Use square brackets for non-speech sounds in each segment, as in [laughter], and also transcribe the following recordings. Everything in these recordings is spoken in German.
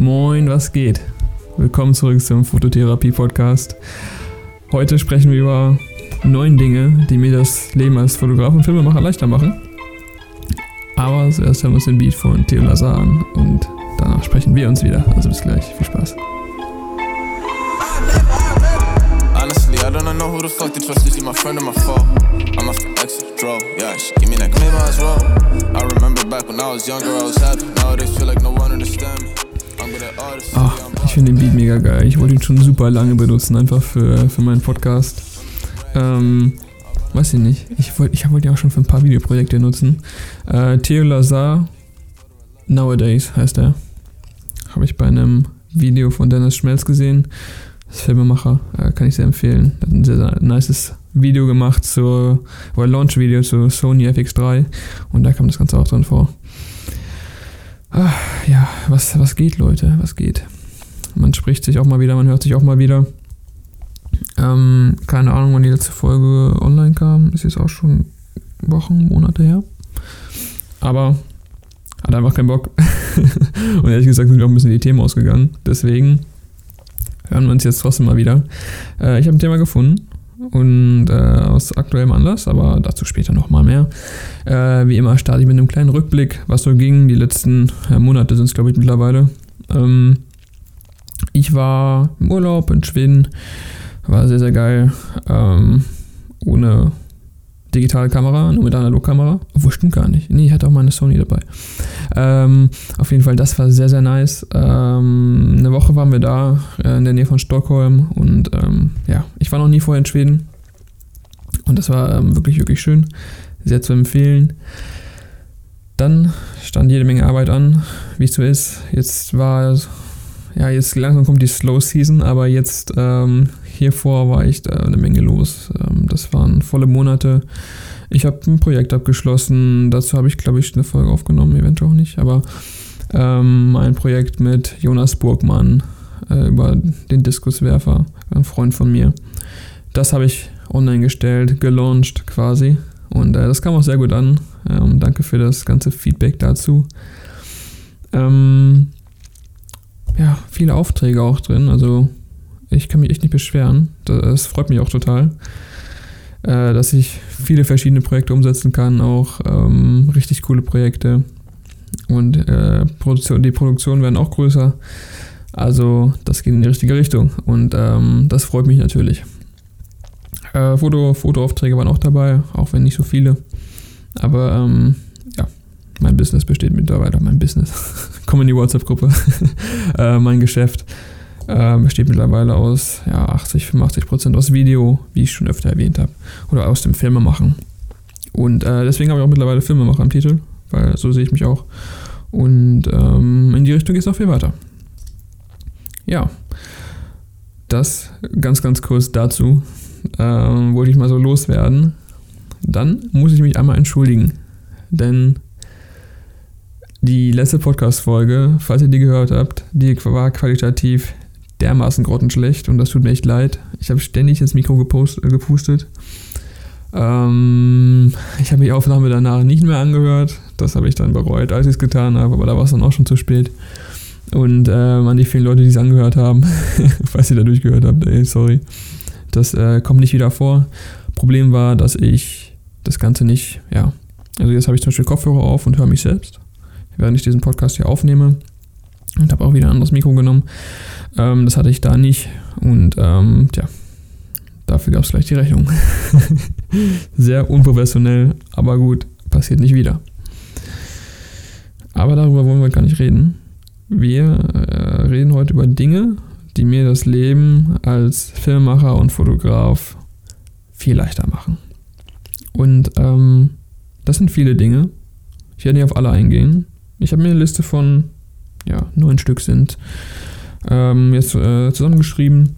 Moin, was geht? Willkommen zurück zum Fototherapie-Podcast. Heute sprechen wir über neun Dinge, die mir das Leben als Fotograf und Filmemacher leichter machen. Aber zuerst hören wir uns den Beat von Theo Lazar an und danach sprechen wir uns wieder. Also bis gleich, viel Spaß. I don't know who the fuck to trust. Is he my friend or my foe? I'm the exit, drove. Yeah, she give me that claim as well. I remember back when I was younger, I was happy. Nowadays, feel like no one understand me. Ach, ich finde den Beat mega geil. Ich wollte ihn schon super lange benutzen, einfach für, für meinen Podcast. Ähm, weiß ich nicht. Ich wollte ich wollte ihn auch schon für ein paar Videoprojekte nutzen. Äh, Theo Lazar, Nowadays heißt er. Habe ich bei einem Video von Dennis Schmelz gesehen. Das Filmemacher, äh, kann ich sehr empfehlen. Hat ein sehr, sehr nices Video gemacht zur, oder Launch-Video zu Sony FX3 und da kam das Ganze auch drin vor. Ah, ja, was, was geht, Leute? Was geht? Man spricht sich auch mal wieder, man hört sich auch mal wieder. Ähm, keine Ahnung, wann die letzte Folge online kam. Ist jetzt auch schon Wochen, Monate her. Aber hat einfach keinen Bock. [laughs] Und ehrlich gesagt sind wir auch ein bisschen die Themen ausgegangen. Deswegen hören wir uns jetzt trotzdem mal wieder. Äh, ich habe ein Thema gefunden und äh, aus aktuellem Anlass, aber dazu später nochmal mehr. Äh, wie immer starte ich mit einem kleinen Rückblick, was so ging. Die letzten äh, Monate sind es, glaube ich, mittlerweile. Ähm, ich war im Urlaub in Schweden, war sehr, sehr geil. Ähm, ohne digitale Kamera, nur mit Analogkamera. Obwohl, stimmt gar nicht. Nee, ich hatte auch meine Sony dabei. Ähm, auf jeden Fall, das war sehr, sehr nice. Ähm, eine Woche waren wir da, äh, in der Nähe von Stockholm. Und ähm, ja, ich war noch nie vorher in Schweden. Und das war ähm, wirklich, wirklich schön. Sehr zu empfehlen. Dann stand jede Menge Arbeit an, wie es so ist. Jetzt war, ja, jetzt langsam kommt die Slow Season, aber jetzt ähm, hiervor war echt äh, eine Menge los. Ähm, das waren volle Monate. Ich habe ein Projekt abgeschlossen. Dazu habe ich, glaube ich, eine Folge aufgenommen, eventuell auch nicht. Aber ähm, ein Projekt mit Jonas Burgmann äh, über den Diskuswerfer, ein Freund von mir. Das habe ich online gestellt, gelauncht quasi. Und äh, das kam auch sehr gut an. Ähm, danke für das ganze Feedback dazu. Ähm, ja, viele Aufträge auch drin. Also ich kann mich echt nicht beschweren. Das freut mich auch total, äh, dass ich viele verschiedene Projekte umsetzen kann, auch ähm, richtig coole Projekte. Und äh, Produktion, die Produktionen werden auch größer. Also das geht in die richtige Richtung und ähm, das freut mich natürlich. Äh, Foto, Fotoaufträge waren auch dabei, auch wenn nicht so viele. Aber ähm, mein Business besteht mittlerweile, mein Business. [laughs] Komm in die WhatsApp-Gruppe. [laughs] äh, mein Geschäft äh, besteht mittlerweile aus ja, 80, 85 Prozent aus Video, wie ich schon öfter erwähnt habe, oder aus dem Filmemachen. Und äh, deswegen habe ich auch mittlerweile Filmemacher im Titel, weil so sehe ich mich auch. Und ähm, in die Richtung geht es auch viel weiter. Ja, das ganz, ganz kurz dazu. Ähm, wollte ich mal so loswerden. Dann muss ich mich einmal entschuldigen, denn die letzte Podcast-Folge, falls ihr die gehört habt, die war qualitativ dermaßen grottenschlecht und das tut mir echt leid. Ich habe ständig ins Mikro gepost, äh, gepustet. Ähm, ich habe die Aufnahme danach nicht mehr angehört. Das habe ich dann bereut, als ich es getan habe, aber da war es dann auch schon zu spät. Und ähm, an die vielen Leute, die es angehört haben, [laughs] falls ihr da durchgehört habt, ey, sorry. Das äh, kommt nicht wieder vor. Problem war, dass ich das Ganze nicht, ja. Also jetzt habe ich zum Beispiel Kopfhörer auf und höre mich selbst, während ich diesen Podcast hier aufnehme. Und habe auch wieder ein anderes Mikro genommen. Ähm, das hatte ich da nicht. Und ähm, tja, dafür gab es gleich die Rechnung. [laughs] Sehr unprofessionell, aber gut, passiert nicht wieder. Aber darüber wollen wir gar nicht reden. Wir äh, reden heute über Dinge, die mir das Leben als Filmemacher und Fotograf viel leichter machen. Und ähm, das sind viele Dinge. Ich werde nicht auf alle eingehen. Ich habe mir eine Liste von, ja, neun Stück sind ähm, jetzt äh, zusammengeschrieben.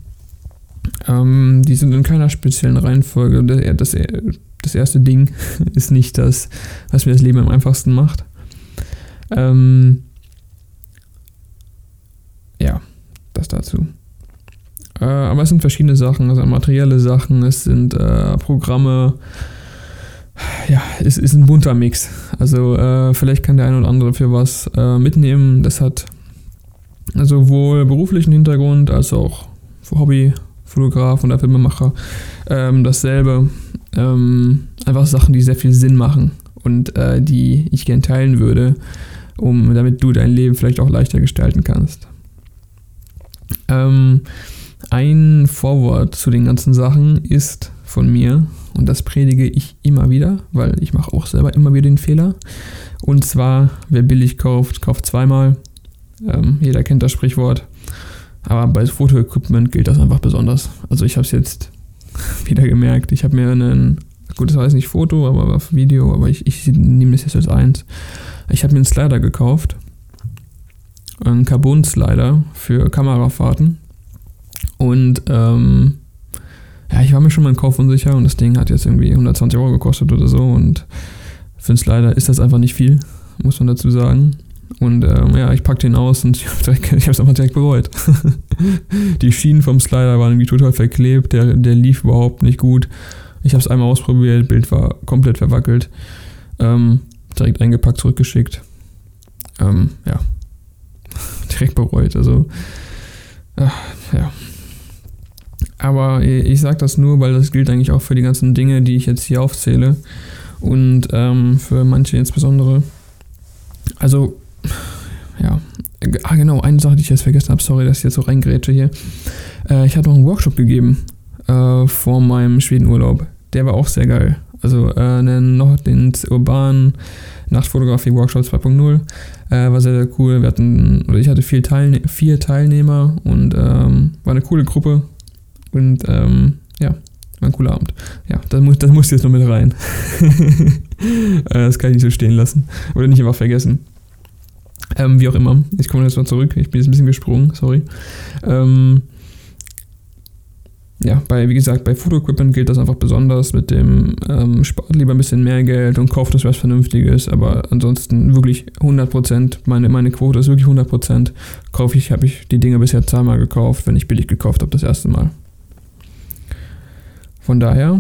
Ähm, die sind in keiner speziellen Reihenfolge. Das, das, das, erste Ding [laughs] ist nicht das, was mir das Leben am einfachsten macht. Ähm, ja, das dazu. Äh, aber es sind verschiedene Sachen, also materielle Sachen, es sind äh, Programme. Ja, es ist ein bunter Mix. Also äh, vielleicht kann der eine oder andere für was äh, mitnehmen. Das hat sowohl beruflichen Hintergrund als auch Hobbyfotograf oder Filmemacher ähm, dasselbe. Ähm, einfach Sachen, die sehr viel Sinn machen und äh, die ich gern teilen würde, um damit du dein Leben vielleicht auch leichter gestalten kannst. Ähm, ein Vorwort zu den ganzen Sachen ist von mir und das predige ich immer wieder, weil ich mache auch selber immer wieder den Fehler. Und zwar, wer billig kauft, kauft zweimal. Ähm, jeder kennt das Sprichwort. Aber bei Fotoequipment gilt das einfach besonders. Also ich habe es jetzt [laughs] wieder gemerkt. Ich habe mir einen, gut, das heißt nicht Foto, aber Video, aber ich, ich nehme das jetzt als eins. Ich habe mir einen Slider gekauft. Einen Carbon-Slider für Kamerafahrten. Und ähm, ja, ich war mir schon mal im Kauf unsicher und das Ding hat jetzt irgendwie 120 Euro gekostet oder so und für einen Slider ist das einfach nicht viel, muss man dazu sagen. Und ähm, ja, ich packte ihn aus und [laughs] ich habe es einfach direkt bereut. [laughs] die Schienen vom Slider waren irgendwie total verklebt, der, der lief überhaupt nicht gut. Ich habe es einmal ausprobiert, Bild war komplett verwackelt. Ähm, direkt eingepackt, zurückgeschickt. Ähm, ja, [laughs] direkt bereut. Also, äh, ja, aber ich sage das nur, weil das gilt eigentlich auch für die ganzen Dinge, die ich jetzt hier aufzähle. Und ähm, für manche insbesondere. Also, ja. Ah, genau, eine Sache, die ich jetzt vergessen habe. Sorry, dass ich jetzt so reingrätsche hier. Äh, ich hatte noch einen Workshop gegeben äh, vor meinem Schwedenurlaub. Der war auch sehr geil. Also äh, noch den urbanen Nachtfotografie-Workshop 2.0. Äh, war sehr, sehr cool. Wir hatten, oder ich hatte vier, Teilne vier Teilnehmer und ähm, war eine coole Gruppe. Und ähm, ja, war ein cooler Abend. Ja, das muss, das muss jetzt noch mit rein. [laughs] Äh, das kann ich nicht so stehen lassen. Oder nicht einfach vergessen. Ähm, wie auch immer. Ich komme jetzt mal zurück. Ich bin jetzt ein bisschen gesprungen, sorry. Ähm, ja, bei, wie gesagt, bei Fotoequipment gilt das einfach besonders mit dem ähm, spart lieber ein bisschen mehr Geld und kauft das was Vernünftiges, aber ansonsten wirklich 100%, meine, meine Quote ist wirklich 100%, kaufe ich, habe ich die Dinge bisher zweimal gekauft, wenn ich billig gekauft habe, das erste Mal. Von daher,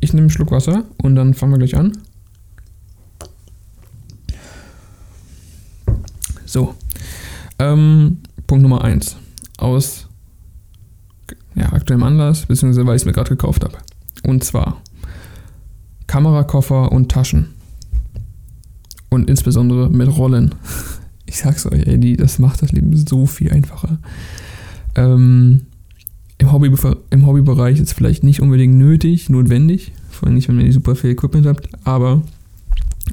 ich nehme einen Schluck Wasser und dann fangen wir gleich an. So, ähm, Punkt Nummer 1. Aus ja, aktuellem Anlass, beziehungsweise weil ich es mir gerade gekauft habe. Und zwar Kamerakoffer und Taschen. Und insbesondere mit Rollen. [laughs] Ich sag's euch, ey, die, das macht das Leben so viel einfacher. Ähm, im, Hobby, im Hobbybereich ist es vielleicht nicht unbedingt nötig, notwendig, vor allem nicht, wenn ihr super viel Equipment habt, aber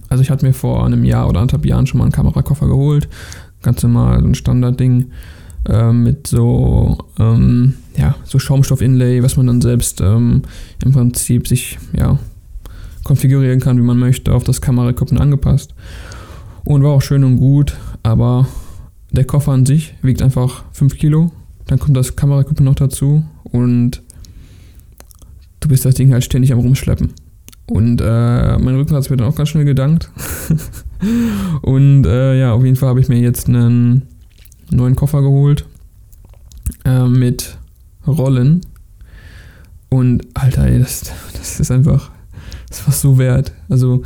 also ich hatte mir vor einem Jahr oder anderthalb Jahren schon mal einen Kamerakoffer geholt, ganz normal, so ein Standardding äh, mit so, ähm, ja, so Schaumstoff-Inlay, was man dann selbst ähm, im Prinzip sich, ja, konfigurieren kann, wie man möchte, auf das Kameraequipment angepasst. Und war auch schön und gut, aber der Koffer an sich wiegt einfach 5 Kilo dann kommt das Kameraequipment noch dazu und du bist das Ding halt ständig am Rumschleppen. Und äh, mein Rücken hat es mir dann auch ganz schnell gedankt. [laughs] und äh, ja, auf jeden Fall habe ich mir jetzt einen neuen Koffer geholt äh, mit Rollen. Und Alter, ey, das, das ist einfach, das war so wert. Also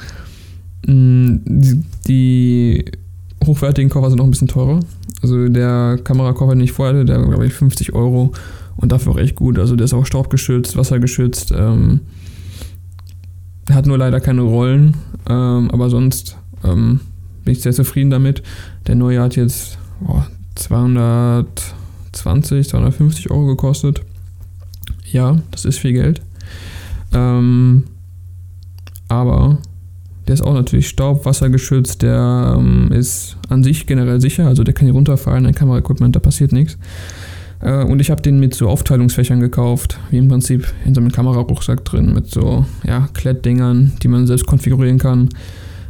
mh, die, die hochwertigen Koffer sind noch ein bisschen teurer. Also der Kamerakoffer, den ich vorher hatte, der war glaube ich 50 Euro und dafür auch echt gut. Also der ist auch staubgeschützt, wassergeschützt. Ähm, hat nur leider keine Rollen, ähm, aber sonst ähm, bin ich sehr zufrieden damit. Der neue hat jetzt oh, 220, 250 Euro gekostet. Ja, das ist viel Geld. Ähm, aber der ist auch natürlich Staub, Wasser geschützt, der ähm, ist an sich generell sicher, also der kann hier runterfallen, ein Kameraequipment, da passiert nichts. Äh, und ich habe den mit so Aufteilungsfächern gekauft, wie im Prinzip in so einem Kamerarucksack drin, mit so ja, Klettdingern, die man selbst konfigurieren kann,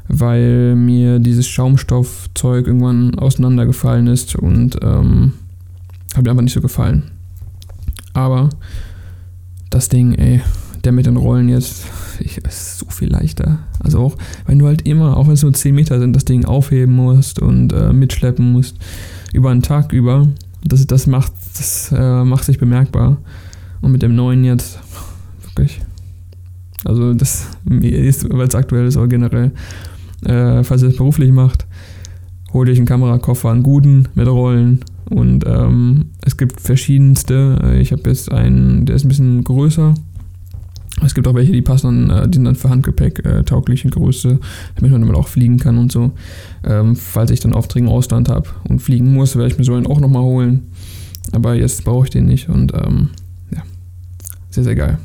weil mir dieses Schaumstoffzeug irgendwann auseinandergefallen ist und ähm, hat mir einfach nicht so gefallen. Aber das Ding, ey, der mit den Rollen jetzt [laughs] ich, ist so viel leichter. Also auch, wenn du halt immer, auch wenn es nur 10 Meter sind, das Ding aufheben musst und äh, mitschleppen musst, über einen Tag über, das, das, macht, das äh, macht sich bemerkbar. Und mit dem neuen jetzt, wirklich. Also das ist, weil es aktuell ist, aber generell, äh, falls ihr es beruflich macht, hol dich einen Kamerakoffer, einen guten mit Rollen, Und ähm, es gibt verschiedenste. Ich habe jetzt einen, der ist ein bisschen größer. Es gibt auch welche, die passen dann, äh, die sind dann für Handgepäck äh, in Größe, damit man damit auch fliegen kann und so. Ähm, falls ich dann Aufträge im Ausland habe und fliegen muss, werde ich mir so einen auch nochmal holen. Aber jetzt brauche ich den nicht und ähm, ja, sehr, sehr geil.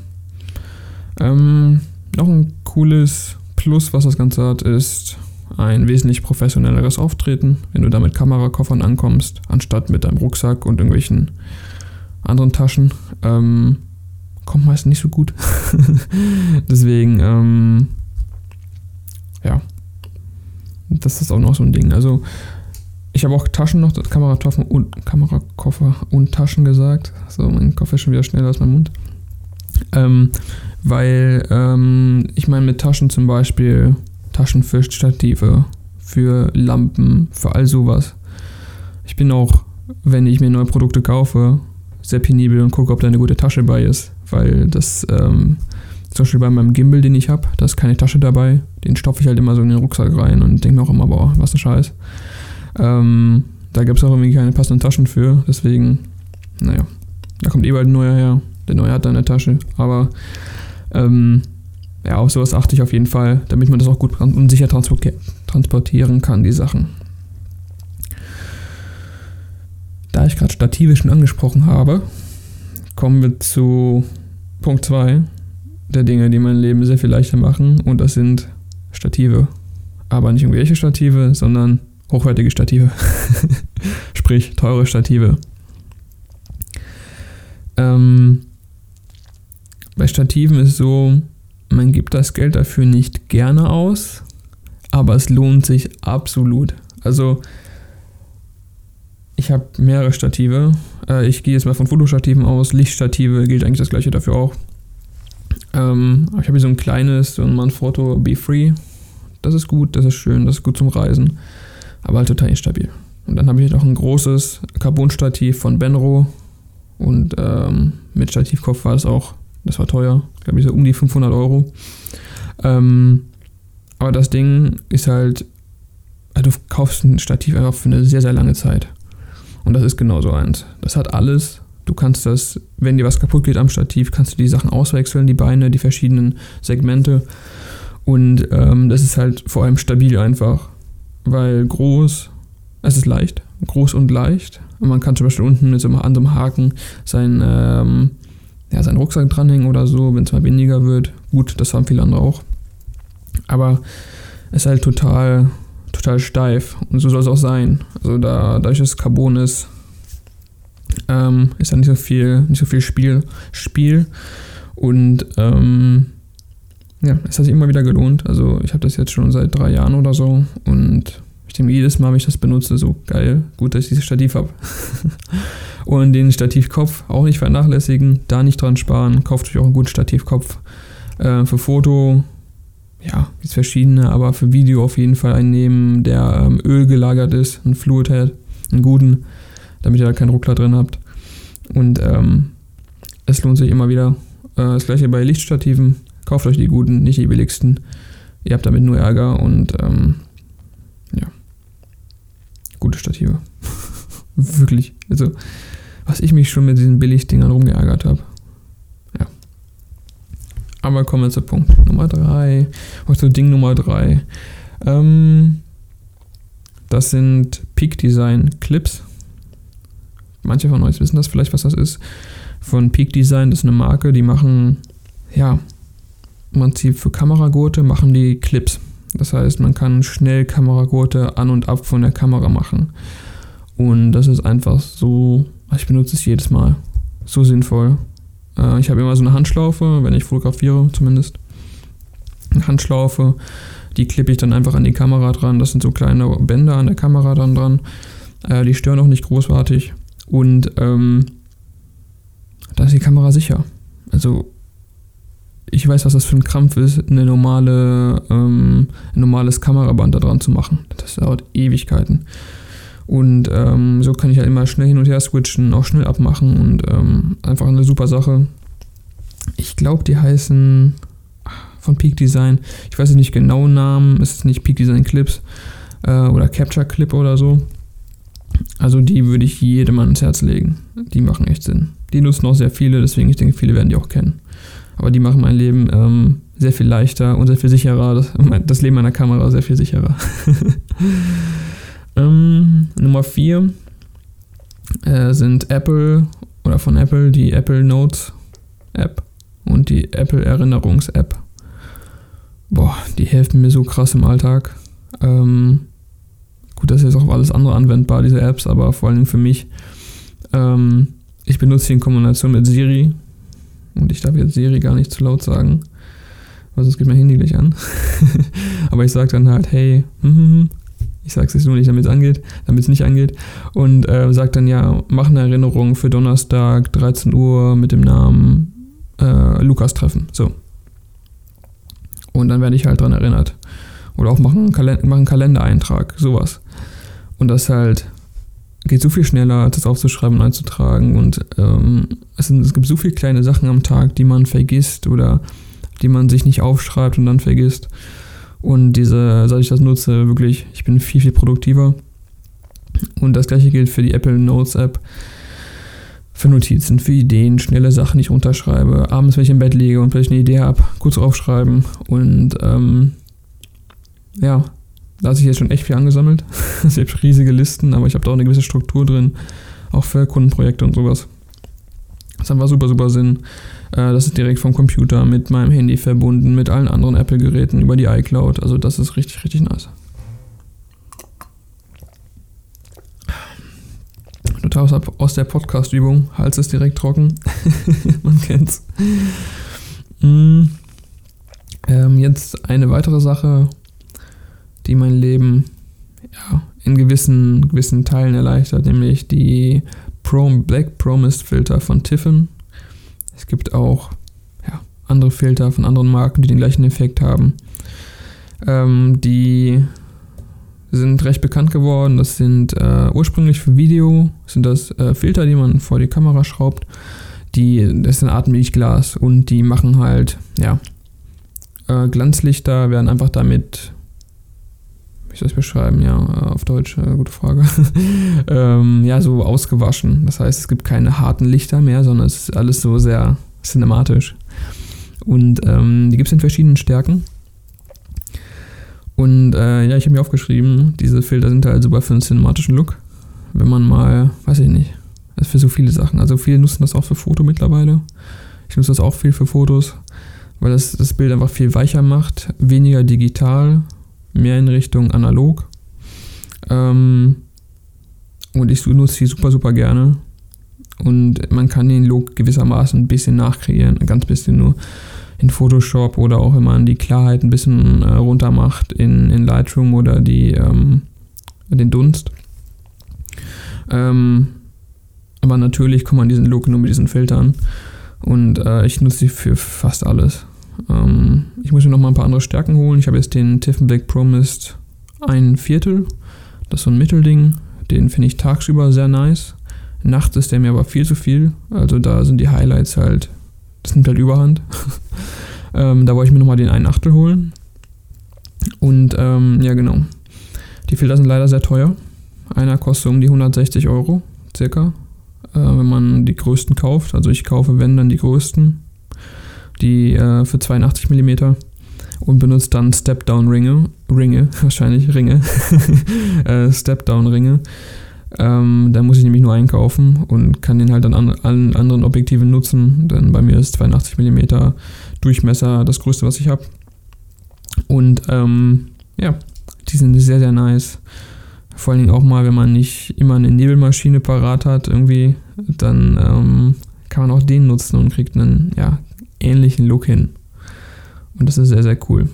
Ähm, noch ein cooles Plus, was das Ganze hat, ist ein wesentlich professionelleres Auftreten, wenn du da mit Kamerakoffern ankommst, anstatt mit deinem Rucksack und irgendwelchen anderen Taschen. Ähm, kommt meist nicht so gut. [laughs] Deswegen, ähm, ja, das ist auch noch so ein Ding. Also, ich habe auch Taschen noch, Kamerakoffer und, Kamerakoffer und Taschen gesagt. So, mein Koffer ist schon wieder schneller als mein Mund. Ähm, weil ähm, ich meine mit Taschen zum Beispiel Taschen für Stative, für Lampen, für all sowas. Ich bin auch, wenn ich mir neue Produkte kaufe, sehr penibel und gucke, ob da eine gute Tasche bei ist, weil das ähm, zum Beispiel bei meinem Gimbal, den ich habe, da ist keine Tasche dabei. Den stopfe ich halt immer so in den Rucksack rein und denke mir auch immer, boah, was ein Scheiß. Ähm, da gibt es auch irgendwie keine passenden Taschen für, deswegen, naja, da kommt eh bald ein neuer her. Der neue hat da eine Tasche, aber ähm, ja, auf sowas achte ich auf jeden Fall, damit man das auch gut und sicher transportieren kann, die Sachen. Da ich gerade Stative schon angesprochen habe, kommen wir zu Punkt 2 der Dinge, die mein Leben sehr viel leichter machen und das sind Stative. Aber nicht irgendwelche Stative, sondern hochwertige Stative. [laughs] Sprich, teure Stative. Ähm, bei Stativen ist so, man gibt das Geld dafür nicht gerne aus, aber es lohnt sich absolut. Also ich habe mehrere Stative. Äh, ich gehe jetzt mal von Fotostativen aus. Lichtstative gilt eigentlich das gleiche dafür auch. Ähm, ich habe hier so ein kleines, so ein Manfrotto Be Free. Das ist gut, das ist schön, das ist gut zum Reisen, aber halt total instabil. Und dann habe ich noch ein großes Carbon-Stativ von Benro und ähm, mit Stativkopf war es auch das war teuer, glaube ich so um die 500 Euro. Ähm, aber das Ding ist halt, also du kaufst ein Stativ einfach für eine sehr, sehr lange Zeit. Und das ist genau so eins. Das hat alles. Du kannst das, wenn dir was kaputt geht am Stativ, kannst du die Sachen auswechseln, die Beine, die verschiedenen Segmente. Und ähm, das ist halt vor allem stabil einfach. Weil groß, es ist leicht, groß und leicht. Und man kann zum Beispiel unten mit so einem, an so einem Haken sein ähm, ja, seinen Rucksack dranhängen oder so, wenn es mal weniger wird. Gut, das haben viele andere auch. Aber es ist halt total, total steif. Und so soll es auch sein. Also da, dadurch, dass es Carbon ist, ähm, ist da nicht so viel, nicht so viel Spiel. Spiel. Und ähm, ja, es hat sich immer wieder gelohnt. Also ich habe das jetzt schon seit drei Jahren oder so. Und ich denke, jedes Mal, wenn ich das benutze, so geil, gut, dass ich dieses Stativ habe. [laughs] Und den Stativkopf auch nicht vernachlässigen, da nicht dran sparen. Kauft euch auch einen guten Stativkopf. Äh, für Foto, ja, gibt verschiedene, aber für Video auf jeden Fall einen nehmen, der ähm, Öl gelagert ist, einen Fluid hat, einen guten, damit ihr da keinen Ruckler drin habt. Und ähm, es lohnt sich immer wieder. Äh, das gleiche bei Lichtstativen. Kauft euch die guten, nicht die billigsten. Ihr habt damit nur Ärger und ähm, ja. Gute Stative. [laughs] Wirklich. Also was ich mich schon mit diesen Billigdingern rumgeärgert habe. Aber kommen wir zu Punkt Nummer 3. Oder zu Ding Nummer 3. Ähm, das sind Peak Design Clips. Manche von euch wissen das vielleicht, was das ist. Von Peak Design, das ist eine Marke, die machen, ja, im Prinzip für Kameragurte machen die Clips. Das heißt, man kann schnell Kameragurte an und ab von der Kamera machen. Und das ist einfach so ich benutze es jedes Mal. So sinnvoll. Äh, ich habe immer so eine Handschlaufe, wenn ich fotografiere zumindest. Eine Handschlaufe, die klippe ich dann einfach an die Kamera dran. Das sind so kleine Bänder an der Kamera dann dran. Äh, die stören auch nicht großartig. Und ähm, da ist die Kamera sicher. Also ich weiß, was das für ein Krampf ist, eine normale, ähm, ein normales Kameraband da dran zu machen. Das dauert Ewigkeiten. Und ähm, so kann ich halt immer schnell hin und her switchen, auch schnell abmachen und ähm, einfach eine super Sache. Ich glaube, die heißen von Peak Design, ich weiß nicht genau Namen, es ist nicht Peak Design Clips äh, oder Capture Clip oder so. Also die würde ich jedem ans Herz legen. Die machen echt Sinn. Die nutzen auch sehr viele, deswegen ich denke, viele werden die auch kennen. Aber die machen mein Leben ähm, sehr viel leichter und sehr viel sicherer. Das, das Leben meiner Kamera sehr viel sicherer. [laughs] ähm, Nummer 4 äh, sind Apple oder von Apple die Apple Notes App und die Apple Erinnerungs App. Boah, die helfen mir so krass im Alltag. Ähm, gut, das ist jetzt auch alles andere anwendbar, diese Apps, aber vor allen Dingen für mich. Ähm, ich benutze sie in Kombination mit Siri. Und ich darf jetzt Siri gar nicht zu laut sagen, weil sonst geht mein Handy gleich an. [laughs] aber ich sage dann halt, hey, hm, hm, hm. Ich sage es jetzt nur nicht, damit es angeht, damit es nicht angeht. Und äh, sage dann, ja, mach eine Erinnerung für Donnerstag, 13 Uhr mit dem Namen äh, Lukas treffen. So. Und dann werde ich halt dran erinnert. Oder auch machen, Kalend machen Kalendereintrag, sowas. Und das halt geht so viel schneller, das aufzuschreiben und einzutragen. Und ähm, es, sind, es gibt so viele kleine Sachen am Tag, die man vergisst oder die man sich nicht aufschreibt und dann vergisst. Und diese, seit ich das nutze, wirklich, ich bin viel, viel produktiver. Und das gleiche gilt für die Apple Notes App für Notizen, für Ideen, schnelle Sachen, die ich runterschreibe. Abends, wenn ich im Bett liege und vielleicht eine Idee habe, kurz aufschreiben. Und ähm, ja, da hat sich jetzt schon echt viel angesammelt. [laughs] es gibt riesige Listen, aber ich habe da auch eine gewisse Struktur drin, auch für Kundenprojekte und sowas. Das hat einfach super, super Sinn. Äh, das ist direkt vom Computer mit meinem Handy verbunden, mit allen anderen Apple-Geräten über die iCloud. Also das ist richtig, richtig nice. total aus der Podcast-Übung. Hals ist direkt trocken. [laughs] Man kennt's. Mm. Ähm, jetzt eine weitere Sache, die mein Leben ja, in gewissen, gewissen Teilen erleichtert, nämlich die Prom Black Promised Filter von Tiffin. Es gibt auch ja, andere Filter von anderen Marken, die den gleichen Effekt haben. Ähm, die sind recht bekannt geworden. Das sind äh, ursprünglich für Video, sind das äh, Filter, die man vor die Kamera schraubt. Die, das ist eine Art Milchglas und die machen halt, ja, äh, Glanzlichter werden einfach damit, wie soll ich beschreiben, ja, auf Deutsch, äh, gute Frage, [laughs] ähm, ja, so ausgewaschen. Das heißt, es gibt keine harten Lichter mehr, sondern es ist alles so sehr cinematisch. Und ähm, die gibt es in verschiedenen Stärken. Und äh, ja, ich habe mir aufgeschrieben, diese Filter sind halt super für einen cinematischen Look. Wenn man mal, weiß ich nicht, das ist für so viele Sachen. Also viele nutzen das auch für Foto mittlerweile. Ich nutze das auch viel für Fotos, weil das das Bild einfach viel weicher macht, weniger digital, mehr in Richtung analog. Ähm, und ich nutze die super, super gerne. Und man kann den Look gewissermaßen ein bisschen nachkreieren, ein ganz bisschen nur in Photoshop oder auch wenn man die Klarheit ein bisschen äh, runter macht in, in Lightroom oder die, ähm, den Dunst. Ähm, aber natürlich kommt man diesen Look nur mit diesen Filtern und äh, ich nutze sie für fast alles. Ähm, ich muss mir noch mal ein paar andere Stärken holen. Ich habe jetzt den Tiffen Black Promised ein Viertel. Das ist so ein Mittelding. Den finde ich tagsüber sehr nice. Nachts ist der mir aber viel zu viel. Also da sind die Highlights halt das nimmt halt Überhand. [laughs] ähm, da wollte ich mir nochmal den einen Achtel holen. Und ähm, ja, genau. Die Filter sind leider sehr teuer. Einer kostet um die 160 Euro, circa, äh, wenn man die größten kauft. Also ich kaufe, wenn, dann die größten. Die äh, für 82 mm und benutze dann Step-Down-Ringe. Ringe, [laughs] wahrscheinlich Ringe. [laughs] äh, Step-Down-Ringe. Ähm, da muss ich nämlich nur einkaufen und kann den halt an allen anderen Objektiven nutzen, denn bei mir ist 82 mm Durchmesser das größte, was ich habe. Und ähm, ja, die sind sehr, sehr nice. Vor allen Dingen auch mal, wenn man nicht immer eine Nebelmaschine parat hat, irgendwie, dann ähm, kann man auch den nutzen und kriegt einen ja, ähnlichen Look hin. Und das ist sehr, sehr cool.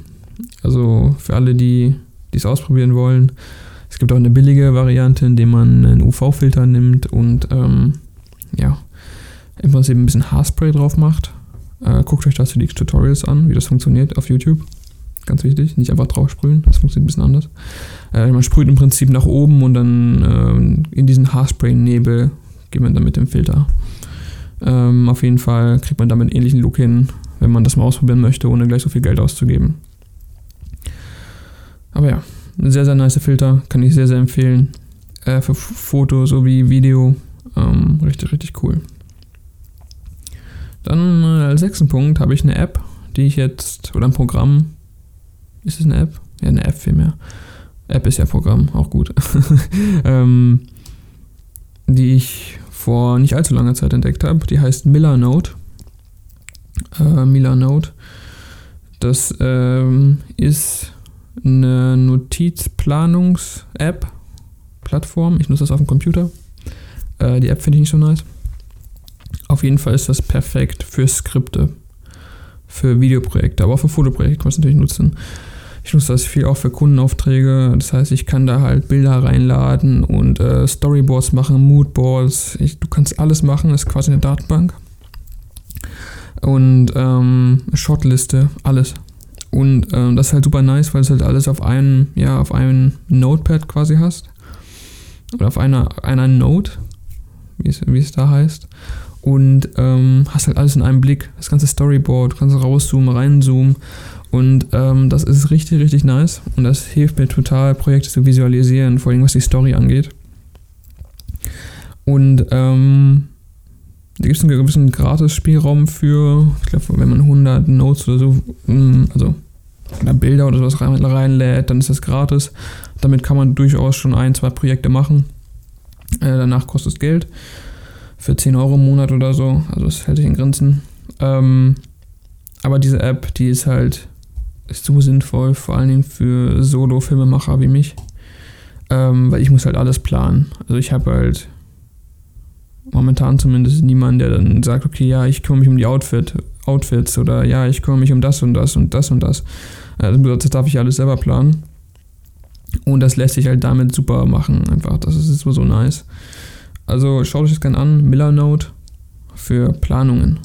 Also für alle, die es ausprobieren wollen, es gibt auch eine billige Variante, in der man einen UV-Filter nimmt und ähm, ja, im Prinzip ein bisschen Haarspray drauf macht. Äh, guckt euch dazu die Tutorials an, wie das funktioniert auf YouTube. Ganz wichtig, nicht einfach drauf sprühen, das funktioniert ein bisschen anders. Äh, man sprüht im Prinzip nach oben und dann äh, in diesen Haarspray-Nebel geht man dann mit dem Filter. Ähm, auf jeden Fall kriegt man damit einen ähnlichen Look hin, wenn man das mal ausprobieren möchte, ohne gleich so viel Geld auszugeben. Aber ja, sehr, sehr nice Filter, kann ich sehr, sehr empfehlen. äh, für Foto sowie Video. Ähm, richtig, richtig cool. Dann äh, als sechsten Punkt habe ich eine App, die ich jetzt, oder ein Programm. Ist es eine App? Ja, eine App vielmehr. App ist ja Programm, auch gut. [laughs] ähm, die ich vor nicht allzu langer Zeit entdeckt habe. Die heißt Miller Note. Äh, Miller Note. Das ähm, ist eine Notizplanungs-App, Plattform. Ich nutze das auf dem Computer. Äh, die App finde ich nicht so nice. Auf jeden Fall ist das perfekt für Skripte, für Videoprojekte, aber auch für Fotoprojekte kann man es natürlich nutzen. Ich nutze das viel auch für Kundenaufträge. Das heißt, ich kann da halt Bilder reinladen und äh, Storyboards machen, Moodboards. Ich, du kannst alles machen, das ist quasi eine Datenbank. Und ähm, Shortliste, alles. Und ähm, das ist halt super nice, weil es halt alles auf einem, ja, auf einem Notepad quasi hast. Oder auf einer, einer Note, wie es, wie es da heißt. Und ähm, hast halt alles in einem Blick. Das ganze Storyboard, du kannst rauszoomen, reinzoomen. Und ähm, das ist richtig, richtig nice. Und das hilft mir total, Projekte zu visualisieren, vor allem was die Story angeht. Und ähm, da gibt es einen gewissen Gratis-Spielraum für, ich glaube, wenn man 100 Notes oder so, mm, also Bilder oder sowas reinlädt, dann ist das gratis. Damit kann man durchaus schon ein, zwei Projekte machen. Äh, danach kostet es Geld. Für 10 Euro im Monat oder so. Also das hält sich in Grenzen. Ähm, aber diese App, die ist halt ist so sinnvoll, vor allen Dingen für Solo-Filmemacher wie mich. Ähm, weil ich muss halt alles planen. Also ich habe halt momentan zumindest niemanden, der dann sagt, okay, ja, ich kümmere mich um die Outfit, Outfits oder ja, ich kümmere mich um das und das und das und das. Also das darf ich alles selber planen. Und das lässt sich halt damit super machen, einfach. Das ist so, so nice. Also schaut euch das gerne an. Miller Note für Planungen.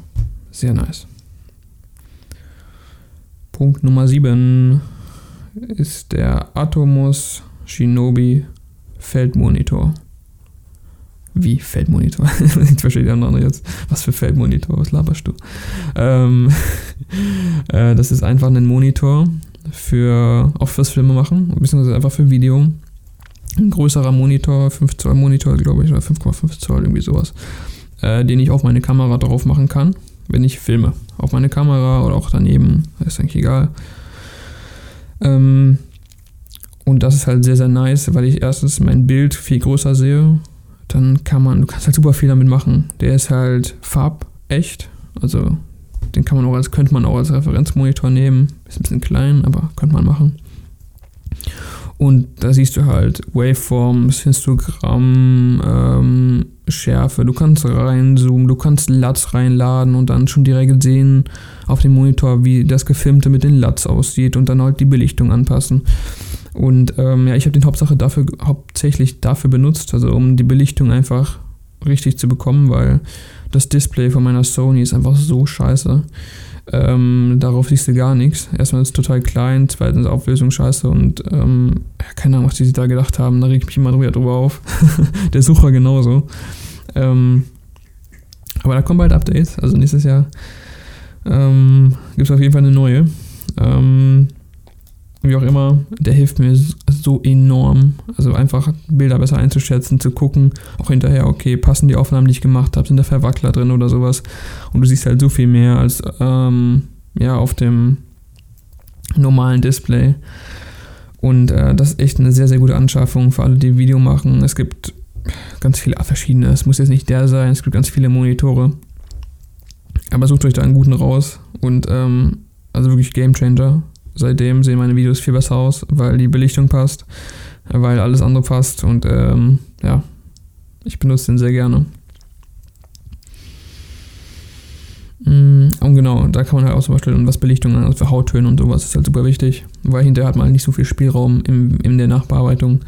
Sehr nice. Punkt Nummer 7 ist der Atomos Shinobi Feldmonitor. Wie Feldmonitor? [laughs] ich verstehe die anderen jetzt. Was für Feldmonitor? Was laberst du? Ähm, [laughs] äh, das ist einfach ein Monitor für, auch fürs Filme machen, beziehungsweise einfach für Video. Ein größerer Monitor, 5 Zoll Monitor, glaube ich, oder 5,5 Zoll, irgendwie sowas, äh, den ich auf meine Kamera drauf machen kann, wenn ich filme. Auf meine Kamera oder auch daneben, ist eigentlich egal. Ähm, und das ist halt sehr, sehr nice, weil ich erstens mein Bild viel größer sehe dann kann man, du kannst halt super viel damit machen. Der ist halt farbecht, also den kann man auch als, könnte man auch als Referenzmonitor nehmen. Ist ein bisschen klein, aber könnte man machen. Und da siehst du halt Waveforms, Histogramm, ähm, Schärfe. Du kannst reinzoomen, du kannst LUTs reinladen und dann schon direkt sehen auf dem Monitor, wie das Gefilmte mit den LUTs aussieht und dann halt die Belichtung anpassen. Und ähm, ja, ich habe den Hauptsache dafür, hauptsächlich dafür benutzt, also um die Belichtung einfach richtig zu bekommen, weil das Display von meiner Sony ist einfach so scheiße. Ähm, darauf siehst du gar nichts. Erstmal ist es total klein, zweitens Auflösung scheiße und ähm, keine Ahnung, was die sich da gedacht haben. Da reg ich mich immer drüber auf. [laughs] Der Sucher genauso. Ähm, aber da kommen bald Updates, also nächstes Jahr ähm, gibt es auf jeden Fall eine neue. Ähm, wie auch immer, der hilft mir so enorm. Also einfach Bilder besser einzuschätzen, zu gucken, auch hinterher, okay, passen die Aufnahmen, die ich gemacht habe, sind da Verwackler drin oder sowas. Und du siehst halt so viel mehr als ähm, ja, auf dem normalen Display. Und äh, das ist echt eine sehr, sehr gute Anschaffung für alle, die Video machen. Es gibt ganz viele verschiedene. Es muss jetzt nicht der sein, es gibt ganz viele Monitore. Aber sucht euch da einen guten raus. Und ähm, also wirklich Game Changer seitdem sehen meine Videos viel besser aus, weil die Belichtung passt, weil alles andere passt und ähm, ja, ich benutze den sehr gerne. Mm, und genau, da kann man halt auch zum Beispiel, was Belichtung an, also für Hauttöne und sowas ist halt super wichtig, weil hinterher hat man halt nicht so viel Spielraum im, in der Nachbearbeitung.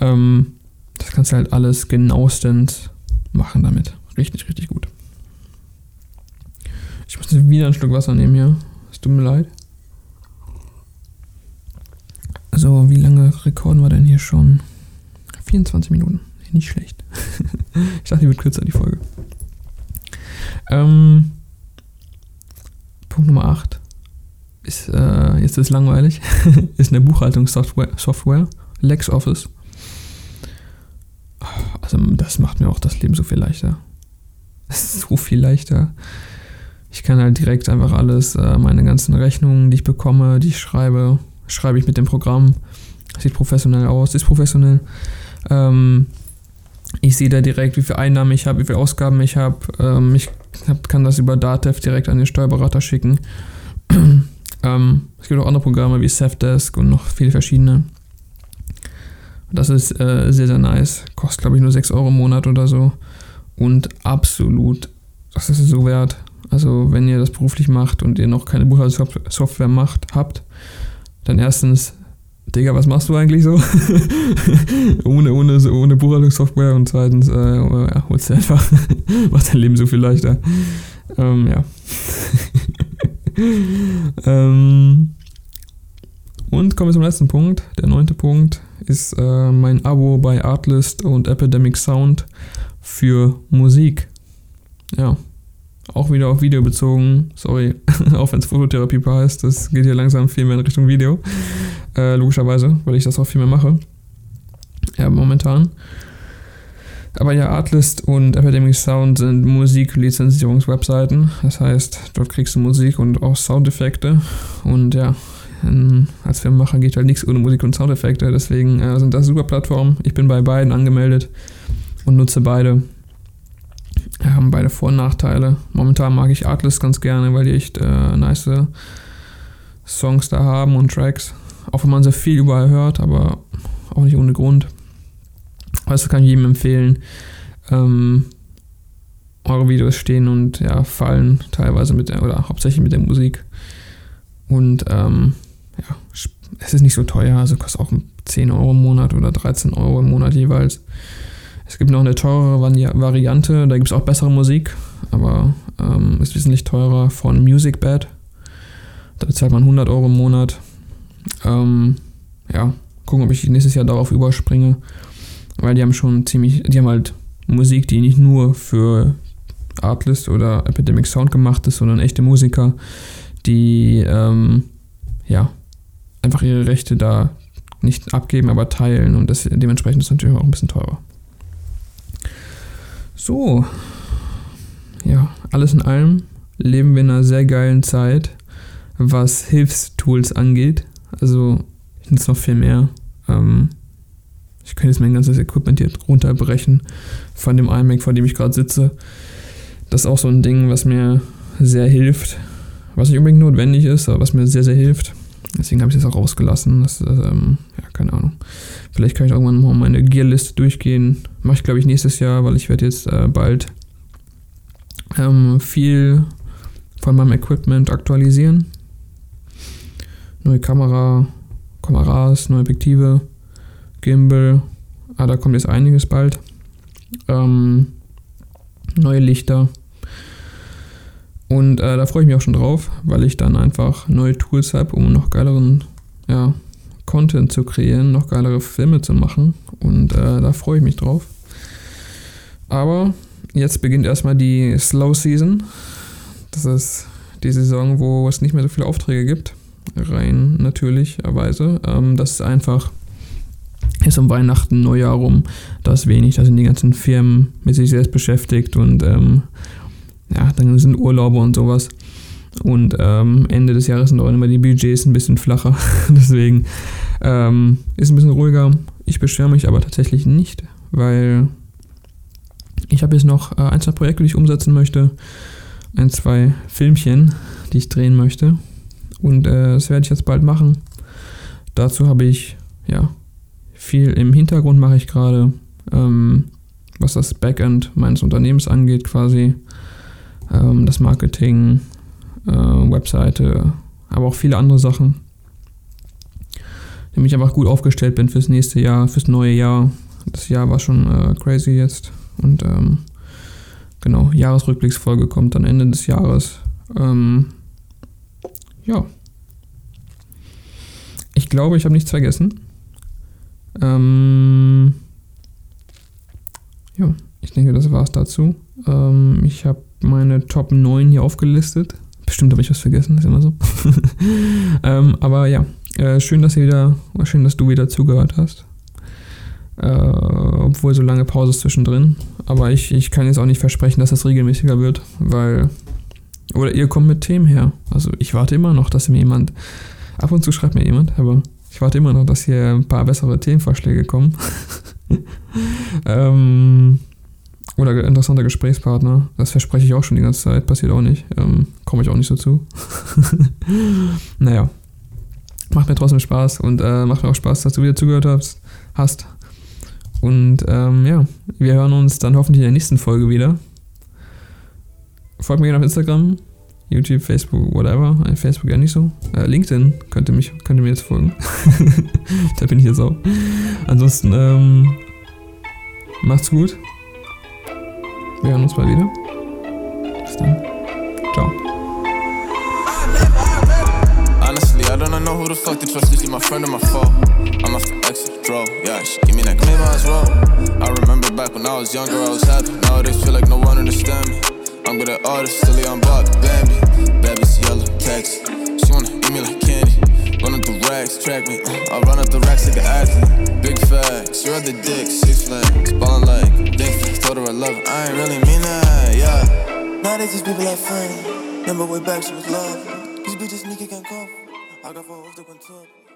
Ähm, das kannst du halt alles genauestens machen damit. Richtig, richtig gut. Ich muss wieder ein Stück Wasser nehmen hier. Es tut mir leid. Also, wie lange rekorden wir denn hier schon? 24 Minuten. Nicht schlecht. [laughs] ich dachte, die wird kürzer, die Folge. Ähm, Punkt Nummer 8 ist, äh, jetzt ist langweilig, [laughs] ist eine Buchhaltungssoftware, Software, LexOffice. das macht mir auch das Leben so viel leichter. [laughs] So viel leichter. Ich kann halt direkt einfach alles, äh, meine ganzen Rechnungen, die ich bekomme, die ich schreibe, schreibe ich mit dem Programm. Sieht professionell aus, ist professionell. Ähm, ich sehe da direkt, wie viel Einnahmen ich habe, wie viele Ausgaben ich habe. Ähm, ich hab, kann das über Datev direkt an den Steuerberater schicken. [clears throat] ähm, es gibt auch andere Programme wie Safdesk und noch viele verschiedene. Das ist äh, sehr, sehr nice. Kostet, glaube ich, nur 6 Euro im Monat oder so. Und absolut, das ist so wert. Also, wenn ihr das beruflich macht und ihr noch keine Buchhaltungssoftware macht, habt, dann erstens Digga, was machst du eigentlich so? [laughs] ohne, ohne, ohne Buchhaltungssoftware und zweitens, äh, ja, holst du einfach, [laughs] macht dein Leben so viel leichter. Ähm, ja. [laughs] ähm, und kommen wir zum letzten Punkt. Der neunte Punkt ist äh, mein Abo bei Artlist und Epidemic Sound für Musik. Ja auch wieder auf Video bezogen. Sorry, auch wenn es Fototherapie heißt, das geht hier langsam viel mehr in Richtung Video. Äh, logischerweise, weil ich das auch viel mehr mache. Ja, momentan. Aber ja, Artlist und Epidemic Sound sind Musiklizenzierungswebseiten. Das heißt, dort kriegst du Musik und auch Soundeffekte. Und ja, als Filmemacher geht halt nichts ohne Musik und Soundeffekte. Deswegen äh, sind das super Plattformen. Ich bin bei beiden angemeldet und nutze beide haben beide Vor- und Nachteile. Momentan mag ich Artlist ganz gerne, weil die echt äh, nice Songs da haben und Tracks. Auch wenn man sehr viel überall hört, aber auch nicht ohne Grund. Also kann ich jedem empfehlen. Ähm, eure Videos stehen und ja, fallen teilweise mit der, oder hauptsächlich mit der Musik. Und ähm, ja, es ist nicht so teuer, also kostet auch 10 Euro im Monat oder 13 Euro im Monat jeweils. Es gibt noch eine teurere Variante, da gibt es auch bessere Musik, aber ähm, ist wesentlich teurer von MusicBed. Da bezahlt man 100 Euro im Monat. Ähm, ja, gucken, ob ich nächstes Jahr darauf überspringe, weil die haben schon ziemlich, die haben halt Musik, die nicht nur für Artlist oder Epidemic Sound gemacht ist, sondern echte Musiker, die ähm, ja einfach ihre Rechte da nicht abgeben, aber teilen und das, dementsprechend ist es natürlich auch ein bisschen teurer. So, ja, alles in allem leben wir in einer sehr geilen Zeit, was Hilfstools angeht. Also, ich nutze noch viel mehr. Ähm, ich könnte jetzt mein ganzes Equipment hier runterbrechen von dem iMac, vor dem ich gerade sitze. Das ist auch so ein Ding, was mir sehr hilft. Was nicht unbedingt notwendig ist, aber was mir sehr, sehr hilft. Deswegen habe ich es auch rausgelassen. Das, ähm, ja, keine Ahnung. Vielleicht kann ich irgendwann mal meine Gearliste durchgehen. Mache ich, glaube ich, nächstes Jahr, weil ich werde jetzt äh, bald ähm, viel von meinem Equipment aktualisieren. Neue Kamera, Kameras, neue Objektive, Gimbal. Ah, da kommt jetzt einiges bald. Ähm, neue Lichter. Und äh, da freue ich mich auch schon drauf, weil ich dann einfach neue Tools habe, um noch geileren ja, Content zu kreieren, noch geilere Filme zu machen. Und äh, da freue ich mich drauf. Aber jetzt beginnt erstmal die Slow Season. Das ist die Saison, wo es nicht mehr so viele Aufträge gibt. Rein natürlicherweise. Ähm, das ist einfach ist um Weihnachten, Neujahr rum. Da ist wenig. Da sind die ganzen Firmen mit sich selbst beschäftigt und ähm, ja, dann sind Urlaube und sowas. Und ähm, Ende des Jahres sind auch immer die Budgets ein bisschen flacher. [laughs] Deswegen ähm, ist ein bisschen ruhiger. Ich beschwere mich aber tatsächlich nicht, weil ich habe jetzt noch äh, ein, zwei Projekte, die ich umsetzen möchte. Ein, zwei Filmchen, die ich drehen möchte. Und äh, das werde ich jetzt bald machen. Dazu habe ich, ja, viel im Hintergrund mache ich gerade, ähm, was das Backend meines Unternehmens angeht, quasi ähm, das Marketing, äh, Webseite, aber auch viele andere Sachen. Damit ich einfach gut aufgestellt bin fürs nächste Jahr, fürs neue Jahr. Das Jahr war schon äh, crazy jetzt. Und ähm, genau, Jahresrückblicksfolge kommt dann Ende des Jahres. Ähm, ja. Ich glaube, ich habe nichts vergessen. Ähm, ja, ich denke, das war es dazu. Ähm, ich habe meine Top 9 hier aufgelistet. Bestimmt habe ich was vergessen, ist immer so. [laughs] ähm, aber ja, äh, schön, dass ihr wieder, schön, dass du wieder zugehört hast. Äh, obwohl so lange Pause ist zwischendrin. Aber ich, ich kann jetzt auch nicht versprechen, dass das regelmäßiger wird, weil. Oder ihr kommt mit Themen her. Also ich warte immer noch, dass mir jemand. Ab und zu schreibt mir jemand, aber ich warte immer noch, dass hier ein paar bessere Themenvorschläge kommen. [laughs] ähm, oder interessanter Gesprächspartner. Das verspreche ich auch schon die ganze Zeit. Passiert auch nicht. Ähm, Komme ich auch nicht so zu. [laughs] naja. Macht mir trotzdem Spaß und äh, macht mir auch Spaß, dass du wieder zugehört hast. Und ähm, ja, wir hören uns dann hoffentlich in der nächsten Folge wieder. Folgt mir gerne auf Instagram, YouTube, Facebook, whatever. Äh, Facebook ja nicht so. Äh, LinkedIn könnt ihr, mich, könnt ihr mir jetzt folgen. [laughs] da bin ich jetzt auch. Ansonsten, ähm, macht's gut. Wir hören uns mal wieder. Bis dann. Ciao. Honestly, I don't know who the fuck to trust. Is she my friend or my foe? I'm off exit, draw. Yeah, she give me that claim as well. I remember back when I was younger, I was happy. Nowadays, feel like no one understand me. I'm good at artists, silly on Bob, Bambi. Baby's yellow, text. She wanna eat me like candy. Running through racks, track me. Uh, I run up the racks like an athlete. Big facts, you're the dick, six flags. Ballin' like dick. Told her I love her, I ain't really mean that, yeah. Now they just people like friends. Remember way back she was love. These bitches sneaky can't cover. I got four off the top.